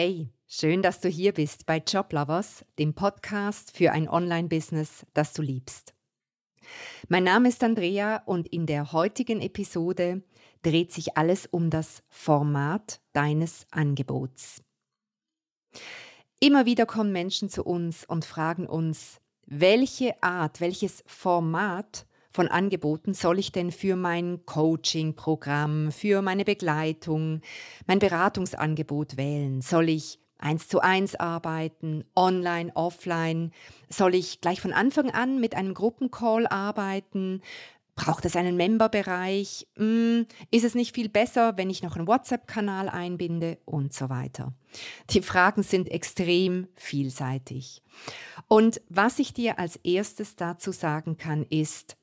Hey, schön, dass du hier bist bei Joblovers, dem Podcast für ein Online-Business, das du liebst. Mein Name ist Andrea und in der heutigen Episode dreht sich alles um das Format deines Angebots. Immer wieder kommen Menschen zu uns und fragen uns, welche Art, welches Format von Angeboten soll ich denn für mein Coaching-Programm, für meine Begleitung, mein Beratungsangebot wählen? Soll ich eins zu eins arbeiten, online, offline? Soll ich gleich von Anfang an mit einem Gruppencall arbeiten? Braucht es einen Memberbereich? Hm, ist es nicht viel besser, wenn ich noch einen WhatsApp-Kanal einbinde und so weiter? Die Fragen sind extrem vielseitig. Und was ich dir als erstes dazu sagen kann, ist,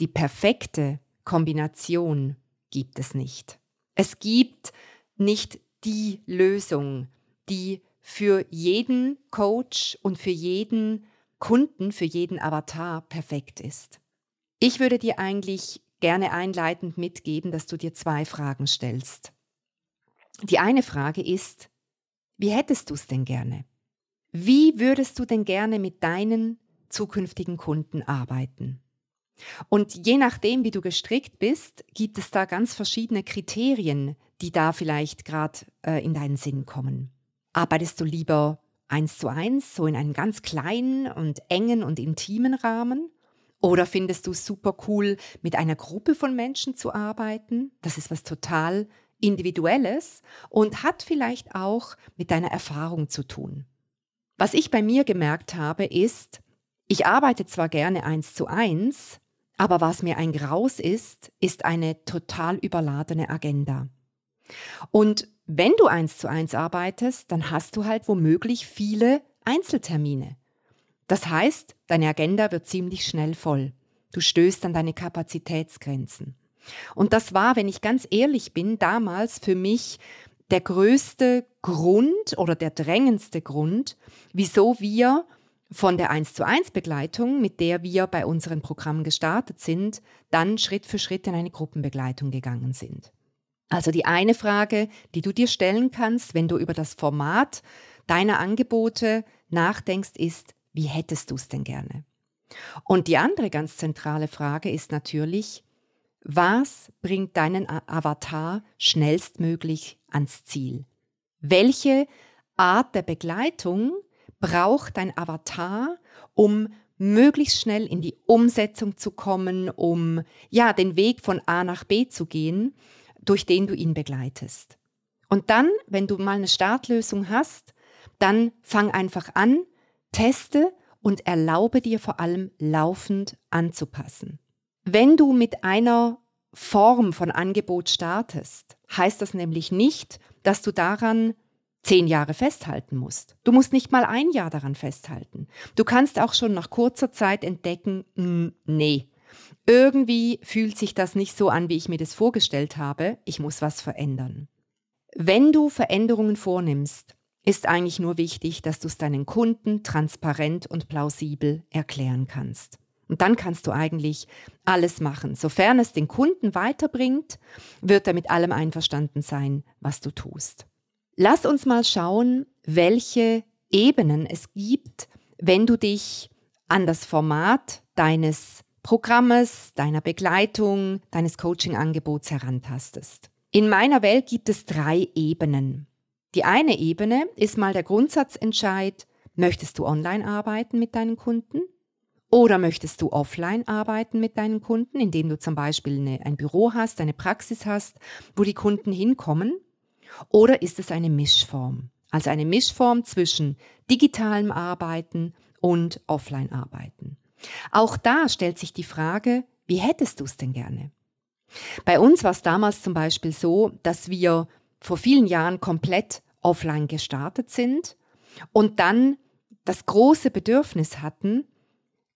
die perfekte Kombination gibt es nicht. Es gibt nicht die Lösung, die für jeden Coach und für jeden Kunden, für jeden Avatar perfekt ist. Ich würde dir eigentlich gerne einleitend mitgeben, dass du dir zwei Fragen stellst. Die eine Frage ist, wie hättest du es denn gerne? Wie würdest du denn gerne mit deinen zukünftigen Kunden arbeiten? Und je nachdem, wie du gestrickt bist, gibt es da ganz verschiedene Kriterien, die da vielleicht gerade äh, in deinen Sinn kommen. Arbeitest du lieber eins zu eins, so in einem ganz kleinen und engen und intimen Rahmen? Oder findest du es super cool, mit einer Gruppe von Menschen zu arbeiten? Das ist was total Individuelles und hat vielleicht auch mit deiner Erfahrung zu tun. Was ich bei mir gemerkt habe, ist, ich arbeite zwar gerne eins zu eins, aber was mir ein Graus ist, ist eine total überladene Agenda. Und wenn du eins zu eins arbeitest, dann hast du halt womöglich viele Einzeltermine. Das heißt, deine Agenda wird ziemlich schnell voll. Du stößt an deine Kapazitätsgrenzen. Und das war, wenn ich ganz ehrlich bin, damals für mich der größte Grund oder der drängendste Grund, wieso wir von der 1 zu 1 Begleitung, mit der wir bei unseren Programmen gestartet sind, dann Schritt für Schritt in eine Gruppenbegleitung gegangen sind. Also die eine Frage, die du dir stellen kannst, wenn du über das Format deiner Angebote nachdenkst, ist, wie hättest du es denn gerne? Und die andere ganz zentrale Frage ist natürlich, was bringt deinen Avatar schnellstmöglich ans Ziel? Welche Art der Begleitung braucht dein Avatar, um möglichst schnell in die Umsetzung zu kommen, um ja den Weg von A nach B zu gehen, durch den du ihn begleitest. Und dann, wenn du mal eine Startlösung hast, dann fang einfach an, teste und erlaube dir vor allem laufend anzupassen. Wenn du mit einer Form von Angebot startest, heißt das nämlich nicht, dass du daran zehn Jahre festhalten musst. Du musst nicht mal ein Jahr daran festhalten. Du kannst auch schon nach kurzer Zeit entdecken, mh, hm, nee, irgendwie fühlt sich das nicht so an, wie ich mir das vorgestellt habe, ich muss was verändern. Wenn du Veränderungen vornimmst, ist eigentlich nur wichtig, dass du es deinen Kunden transparent und plausibel erklären kannst. Und dann kannst du eigentlich alles machen. Sofern es den Kunden weiterbringt, wird er mit allem einverstanden sein, was du tust. Lass uns mal schauen, welche Ebenen es gibt, wenn du dich an das Format deines Programmes, deiner Begleitung, deines Coaching-Angebots herantastest. In meiner Welt gibt es drei Ebenen. Die eine Ebene ist mal der Grundsatzentscheid, möchtest du online arbeiten mit deinen Kunden? Oder möchtest du offline arbeiten mit deinen Kunden, indem du zum Beispiel eine, ein Büro hast, eine Praxis hast, wo die Kunden hinkommen oder ist es eine Mischform? Also eine Mischform zwischen digitalem Arbeiten und Offline-Arbeiten. Auch da stellt sich die Frage, wie hättest du es denn gerne? Bei uns war es damals zum Beispiel so, dass wir vor vielen Jahren komplett offline gestartet sind und dann das große Bedürfnis hatten,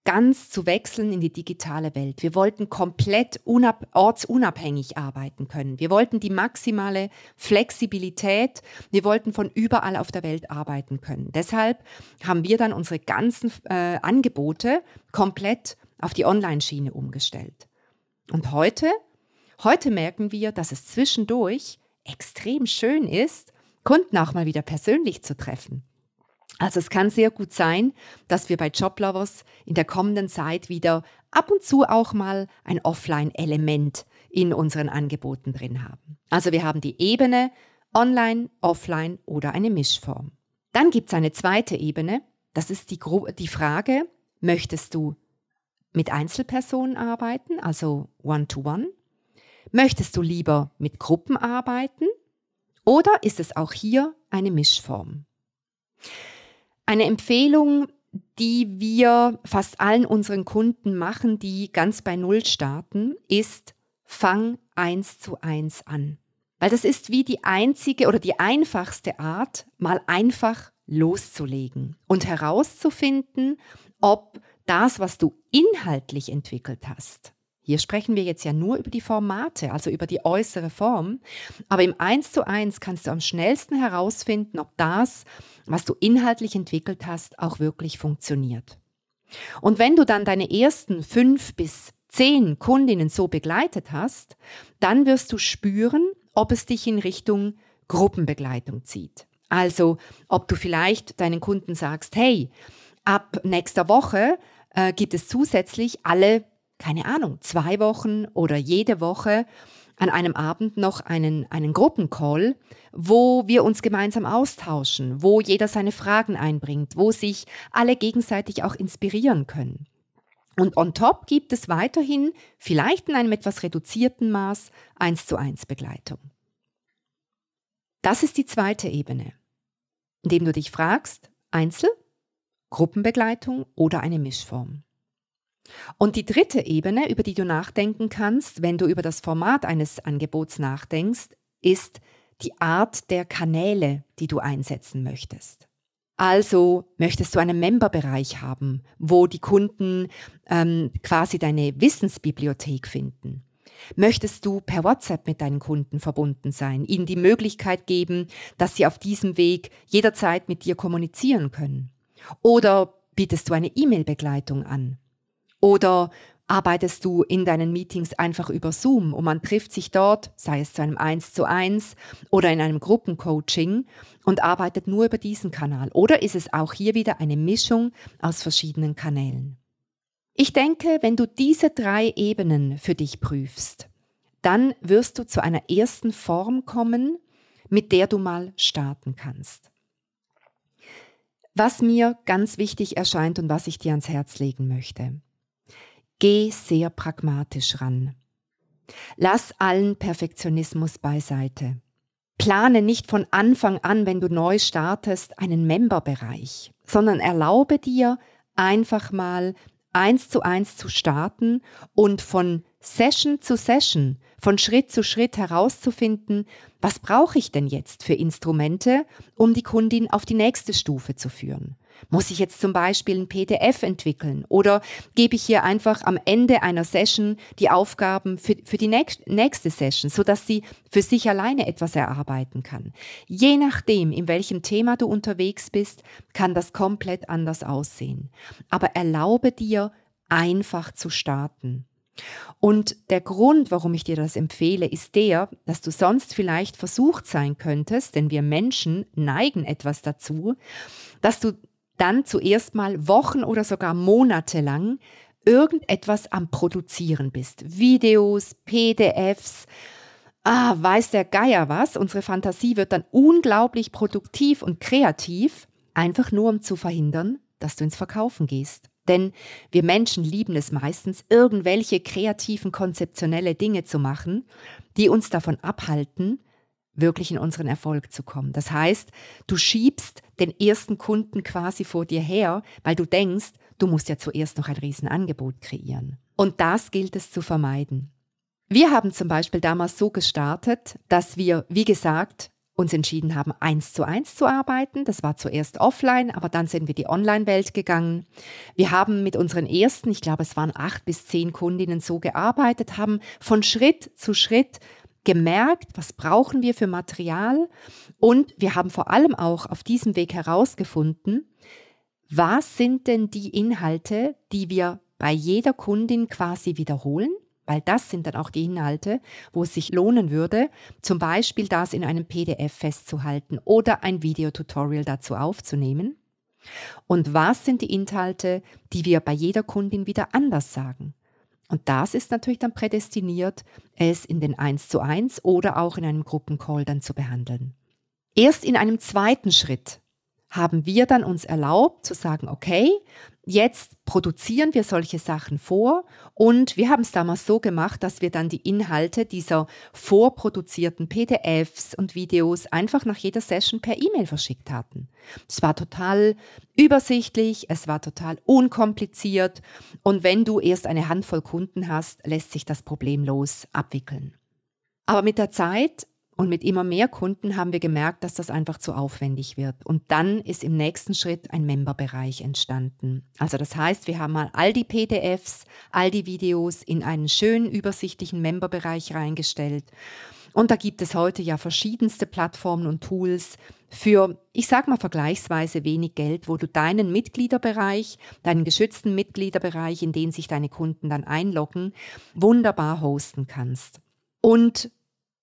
ganz zu wechseln in die digitale Welt. Wir wollten komplett ortsunabhängig arbeiten können. Wir wollten die maximale Flexibilität. Wir wollten von überall auf der Welt arbeiten können. Deshalb haben wir dann unsere ganzen äh, Angebote komplett auf die Online-Schiene umgestellt. Und heute, heute merken wir, dass es zwischendurch extrem schön ist, Kunden auch mal wieder persönlich zu treffen. Also es kann sehr gut sein, dass wir bei Joblovers in der kommenden Zeit wieder ab und zu auch mal ein Offline-Element in unseren Angeboten drin haben. Also wir haben die Ebene Online, Offline oder eine Mischform. Dann gibt es eine zweite Ebene, das ist die, die Frage, möchtest du mit Einzelpersonen arbeiten, also One-to-One? -one? Möchtest du lieber mit Gruppen arbeiten oder ist es auch hier eine Mischform? Eine Empfehlung, die wir fast allen unseren Kunden machen, die ganz bei Null starten, ist, fang eins zu eins an. Weil das ist wie die einzige oder die einfachste Art, mal einfach loszulegen und herauszufinden, ob das, was du inhaltlich entwickelt hast, hier sprechen wir jetzt ja nur über die Formate, also über die äußere Form. Aber im 1 zu 1 kannst du am schnellsten herausfinden, ob das, was du inhaltlich entwickelt hast, auch wirklich funktioniert. Und wenn du dann deine ersten fünf bis zehn Kundinnen so begleitet hast, dann wirst du spüren, ob es dich in Richtung Gruppenbegleitung zieht. Also ob du vielleicht deinen Kunden sagst, hey, ab nächster Woche äh, gibt es zusätzlich alle keine Ahnung, zwei Wochen oder jede Woche an einem Abend noch einen, einen Gruppencall, wo wir uns gemeinsam austauschen, wo jeder seine Fragen einbringt, wo sich alle gegenseitig auch inspirieren können. Und on top gibt es weiterhin, vielleicht in einem etwas reduzierten Maß, eins zu eins Begleitung. Das ist die zweite Ebene, indem du dich fragst, Einzel, Gruppenbegleitung oder eine Mischform. Und die dritte Ebene, über die du nachdenken kannst, wenn du über das Format eines Angebots nachdenkst, ist die Art der Kanäle, die du einsetzen möchtest. Also möchtest du einen Memberbereich haben, wo die Kunden ähm, quasi deine Wissensbibliothek finden. Möchtest du per WhatsApp mit deinen Kunden verbunden sein, ihnen die Möglichkeit geben, dass sie auf diesem Weg jederzeit mit dir kommunizieren können? Oder bietest du eine E-Mail-Begleitung an? Oder arbeitest du in deinen Meetings einfach über Zoom und man trifft sich dort, sei es zu einem 1 zu 1 oder in einem Gruppencoaching und arbeitet nur über diesen Kanal? Oder ist es auch hier wieder eine Mischung aus verschiedenen Kanälen? Ich denke, wenn du diese drei Ebenen für dich prüfst, dann wirst du zu einer ersten Form kommen, mit der du mal starten kannst. Was mir ganz wichtig erscheint und was ich dir ans Herz legen möchte. Geh sehr pragmatisch ran. Lass allen Perfektionismus beiseite. Plane nicht von Anfang an, wenn du neu startest, einen Memberbereich, sondern erlaube dir einfach mal eins zu eins zu starten und von Session zu Session, von Schritt zu Schritt herauszufinden, was brauche ich denn jetzt für Instrumente, um die Kundin auf die nächste Stufe zu führen. Muss ich jetzt zum Beispiel ein PDF entwickeln oder gebe ich hier einfach am Ende einer Session die Aufgaben für, für die nächste Session, sodass sie für sich alleine etwas erarbeiten kann? Je nachdem, in welchem Thema du unterwegs bist, kann das komplett anders aussehen. Aber erlaube dir, einfach zu starten. Und der Grund, warum ich dir das empfehle, ist der, dass du sonst vielleicht versucht sein könntest, denn wir Menschen neigen etwas dazu, dass du dann zuerst mal Wochen oder sogar Monate lang irgendetwas am Produzieren bist. Videos, PDFs, ah, weiß der Geier was. Unsere Fantasie wird dann unglaublich produktiv und kreativ, einfach nur um zu verhindern, dass du ins Verkaufen gehst. Denn wir Menschen lieben es meistens, irgendwelche kreativen, konzeptionelle Dinge zu machen, die uns davon abhalten, wirklich in unseren Erfolg zu kommen. Das heißt, du schiebst den ersten Kunden quasi vor dir her, weil du denkst, du musst ja zuerst noch ein Riesenangebot kreieren. Und das gilt es zu vermeiden. Wir haben zum Beispiel damals so gestartet, dass wir, wie gesagt, uns entschieden haben, eins zu eins zu arbeiten. Das war zuerst offline, aber dann sind wir die Online-Welt gegangen. Wir haben mit unseren ersten, ich glaube, es waren acht bis zehn Kundinnen so gearbeitet, haben von Schritt zu Schritt gemerkt, was brauchen wir für Material und wir haben vor allem auch auf diesem Weg herausgefunden, was sind denn die Inhalte, die wir bei jeder Kundin quasi wiederholen, weil das sind dann auch die Inhalte, wo es sich lohnen würde, zum Beispiel das in einem PDF festzuhalten oder ein Videotutorial dazu aufzunehmen. Und was sind die Inhalte, die wir bei jeder Kundin wieder anders sagen? Und das ist natürlich dann prädestiniert, es in den 1 zu 1 oder auch in einem Gruppencall dann zu behandeln. Erst in einem zweiten Schritt haben wir dann uns erlaubt zu sagen, okay, jetzt produzieren wir solche Sachen vor und wir haben es damals so gemacht, dass wir dann die Inhalte dieser vorproduzierten PDFs und Videos einfach nach jeder Session per E-Mail verschickt hatten. Es war total übersichtlich, es war total unkompliziert und wenn du erst eine Handvoll Kunden hast, lässt sich das problemlos abwickeln. Aber mit der Zeit und mit immer mehr Kunden haben wir gemerkt, dass das einfach zu aufwendig wird. Und dann ist im nächsten Schritt ein Memberbereich entstanden. Also das heißt, wir haben mal all die PDFs, all die Videos in einen schönen übersichtlichen Memberbereich reingestellt. Und da gibt es heute ja verschiedenste Plattformen und Tools für, ich sag mal vergleichsweise wenig Geld, wo du deinen Mitgliederbereich, deinen geschützten Mitgliederbereich, in den sich deine Kunden dann einloggen, wunderbar hosten kannst. Und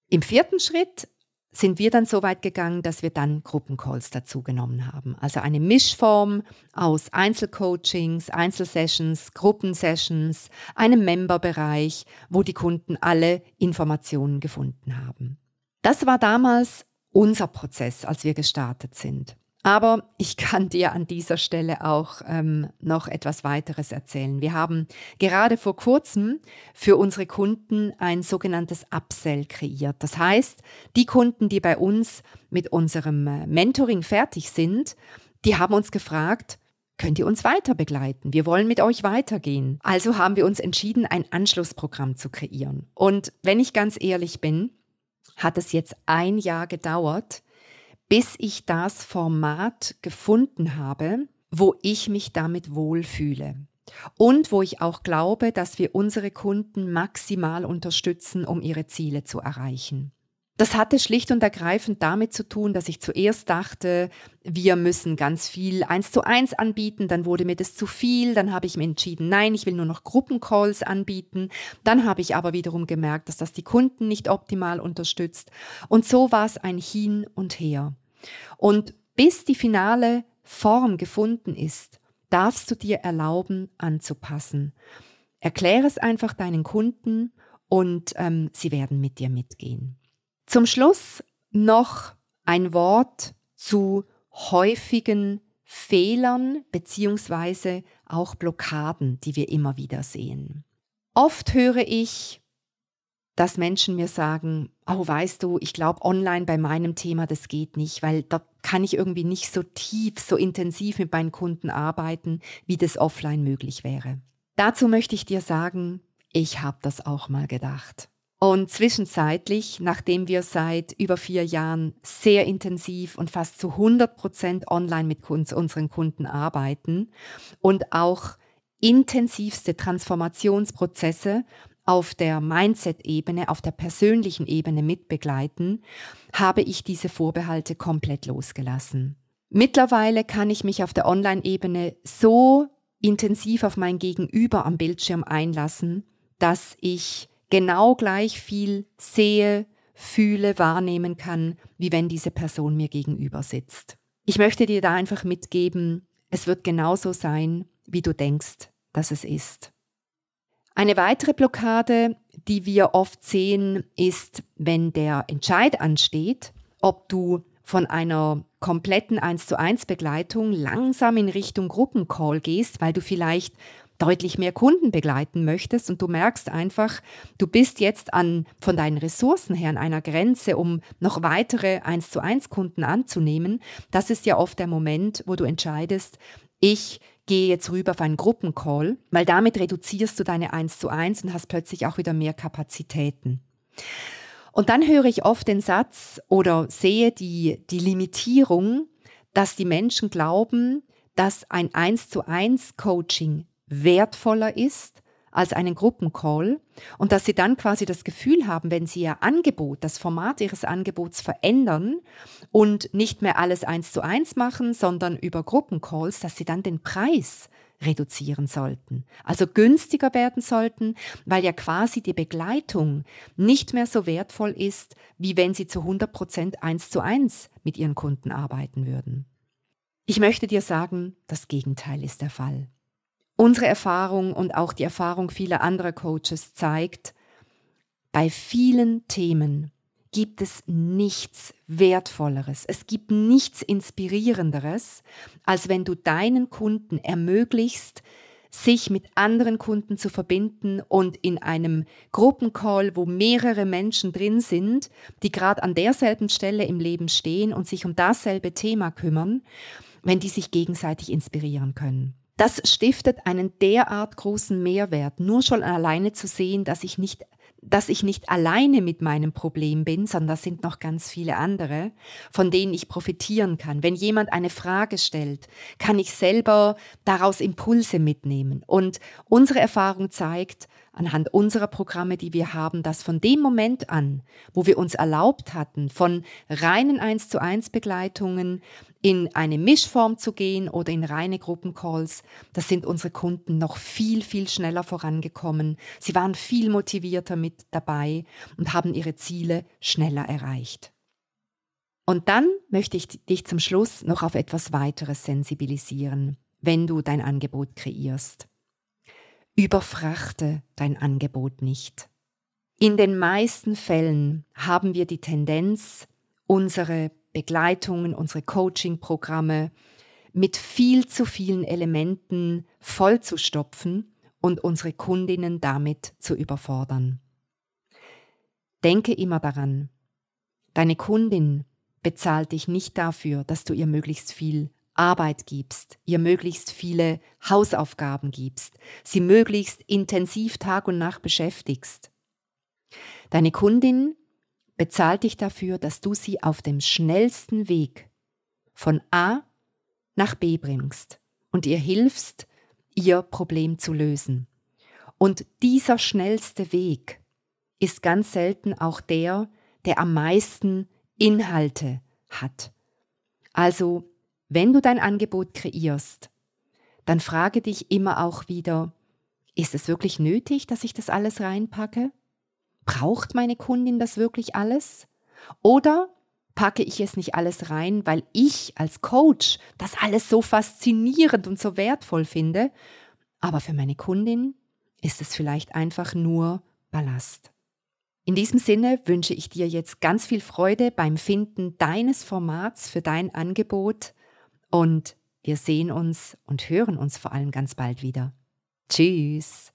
im vierten Schritt sind wir dann so weit gegangen, dass wir dann Gruppencalls dazu genommen haben. Also eine Mischform aus Einzelcoachings, Einzelsessions, Gruppensessions, einem Memberbereich, wo die Kunden alle Informationen gefunden haben. Das war damals unser Prozess, als wir gestartet sind. Aber ich kann dir an dieser Stelle auch ähm, noch etwas weiteres erzählen. Wir haben gerade vor kurzem für unsere Kunden ein sogenanntes Upsell kreiert. Das heißt, die Kunden, die bei uns mit unserem äh, Mentoring fertig sind, die haben uns gefragt, könnt ihr uns weiter begleiten? Wir wollen mit euch weitergehen. Also haben wir uns entschieden, ein Anschlussprogramm zu kreieren. Und wenn ich ganz ehrlich bin, hat es jetzt ein Jahr gedauert, bis ich das Format gefunden habe, wo ich mich damit wohlfühle. Und wo ich auch glaube, dass wir unsere Kunden maximal unterstützen, um ihre Ziele zu erreichen. Das hatte schlicht und ergreifend damit zu tun, dass ich zuerst dachte, wir müssen ganz viel eins zu eins anbieten, dann wurde mir das zu viel, dann habe ich mir entschieden, nein, ich will nur noch Gruppencalls anbieten, dann habe ich aber wiederum gemerkt, dass das die Kunden nicht optimal unterstützt und so war es ein Hin und Her. Und bis die finale Form gefunden ist, darfst du dir erlauben anzupassen. Erkläre es einfach deinen Kunden und ähm, sie werden mit dir mitgehen. Zum Schluss noch ein Wort zu häufigen Fehlern beziehungsweise auch Blockaden, die wir immer wieder sehen. Oft höre ich, dass Menschen mir sagen, oh weißt du, ich glaube online bei meinem Thema, das geht nicht, weil da kann ich irgendwie nicht so tief, so intensiv mit meinen Kunden arbeiten, wie das offline möglich wäre. Dazu möchte ich dir sagen, ich habe das auch mal gedacht. Und zwischenzeitlich, nachdem wir seit über vier Jahren sehr intensiv und fast zu 100 Prozent online mit uns, unseren Kunden arbeiten und auch intensivste Transformationsprozesse auf der Mindset-Ebene, auf der persönlichen Ebene mitbegleiten, habe ich diese Vorbehalte komplett losgelassen. Mittlerweile kann ich mich auf der Online-Ebene so intensiv auf mein Gegenüber am Bildschirm einlassen, dass ich genau gleich viel sehe, fühle, wahrnehmen kann, wie wenn diese Person mir gegenüber sitzt. Ich möchte dir da einfach mitgeben, es wird genauso sein, wie du denkst, dass es ist. Eine weitere Blockade, die wir oft sehen, ist, wenn der Entscheid ansteht, ob du von einer kompletten 1 zu 1 Begleitung langsam in Richtung Gruppencall gehst, weil du vielleicht deutlich mehr Kunden begleiten möchtest und du merkst einfach, du bist jetzt an, von deinen Ressourcen her an einer Grenze, um noch weitere 1 zu 1 Kunden anzunehmen. Das ist ja oft der Moment, wo du entscheidest, ich gehe jetzt rüber auf einen Gruppencall, weil damit reduzierst du deine 1 zu 1 und hast plötzlich auch wieder mehr Kapazitäten. Und dann höre ich oft den Satz oder sehe die, die Limitierung, dass die Menschen glauben, dass ein 1 zu 1 Coaching wertvoller ist als einen Gruppencall und dass sie dann quasi das Gefühl haben, wenn sie ihr Angebot, das Format ihres Angebots verändern und nicht mehr alles eins zu eins machen, sondern über Gruppencalls, dass sie dann den Preis reduzieren sollten, also günstiger werden sollten, weil ja quasi die Begleitung nicht mehr so wertvoll ist, wie wenn sie zu 100 Prozent eins zu eins mit ihren Kunden arbeiten würden. Ich möchte dir sagen, das Gegenteil ist der Fall. Unsere Erfahrung und auch die Erfahrung vieler anderer Coaches zeigt, bei vielen Themen gibt es nichts Wertvolleres, es gibt nichts Inspirierenderes, als wenn du deinen Kunden ermöglichst, sich mit anderen Kunden zu verbinden und in einem Gruppencall, wo mehrere Menschen drin sind, die gerade an derselben Stelle im Leben stehen und sich um dasselbe Thema kümmern, wenn die sich gegenseitig inspirieren können. Das stiftet einen derart großen Mehrwert, nur schon alleine zu sehen, dass ich nicht dass ich nicht alleine mit meinem Problem bin, sondern das sind noch ganz viele andere, von denen ich profitieren kann. Wenn jemand eine Frage stellt, kann ich selber daraus Impulse mitnehmen. Und unsere Erfahrung zeigt, anhand unserer Programme, die wir haben, dass von dem Moment an, wo wir uns erlaubt hatten, von reinen 1 zu 1 Begleitungen in eine Mischform zu gehen oder in reine Gruppencalls, das sind unsere Kunden noch viel, viel schneller vorangekommen. Sie waren viel motivierter mit dabei und haben ihre Ziele schneller erreicht. Und dann möchte ich dich zum Schluss noch auf etwas weiteres sensibilisieren, wenn du dein Angebot kreierst. Überfrachte dein Angebot nicht. In den meisten Fällen haben wir die Tendenz, unsere Begleitungen, unsere Coaching-Programme mit viel zu vielen Elementen vollzustopfen und unsere Kundinnen damit zu überfordern. Denke immer daran, deine Kundin bezahlt dich nicht dafür, dass du ihr möglichst viel Arbeit gibst, ihr möglichst viele Hausaufgaben gibst, sie möglichst intensiv Tag und Nacht beschäftigst. Deine Kundin bezahlt dich dafür, dass du sie auf dem schnellsten Weg von A nach B bringst und ihr hilfst, ihr Problem zu lösen. Und dieser schnellste Weg ist ganz selten auch der, der am meisten Inhalte hat. Also, wenn du dein Angebot kreierst, dann frage dich immer auch wieder, ist es wirklich nötig, dass ich das alles reinpacke? Braucht meine Kundin das wirklich alles? Oder packe ich es nicht alles rein, weil ich als Coach das alles so faszinierend und so wertvoll finde, aber für meine Kundin ist es vielleicht einfach nur Ballast. In diesem Sinne wünsche ich dir jetzt ganz viel Freude beim Finden deines Formats für dein Angebot und wir sehen uns und hören uns vor allem ganz bald wieder. Tschüss.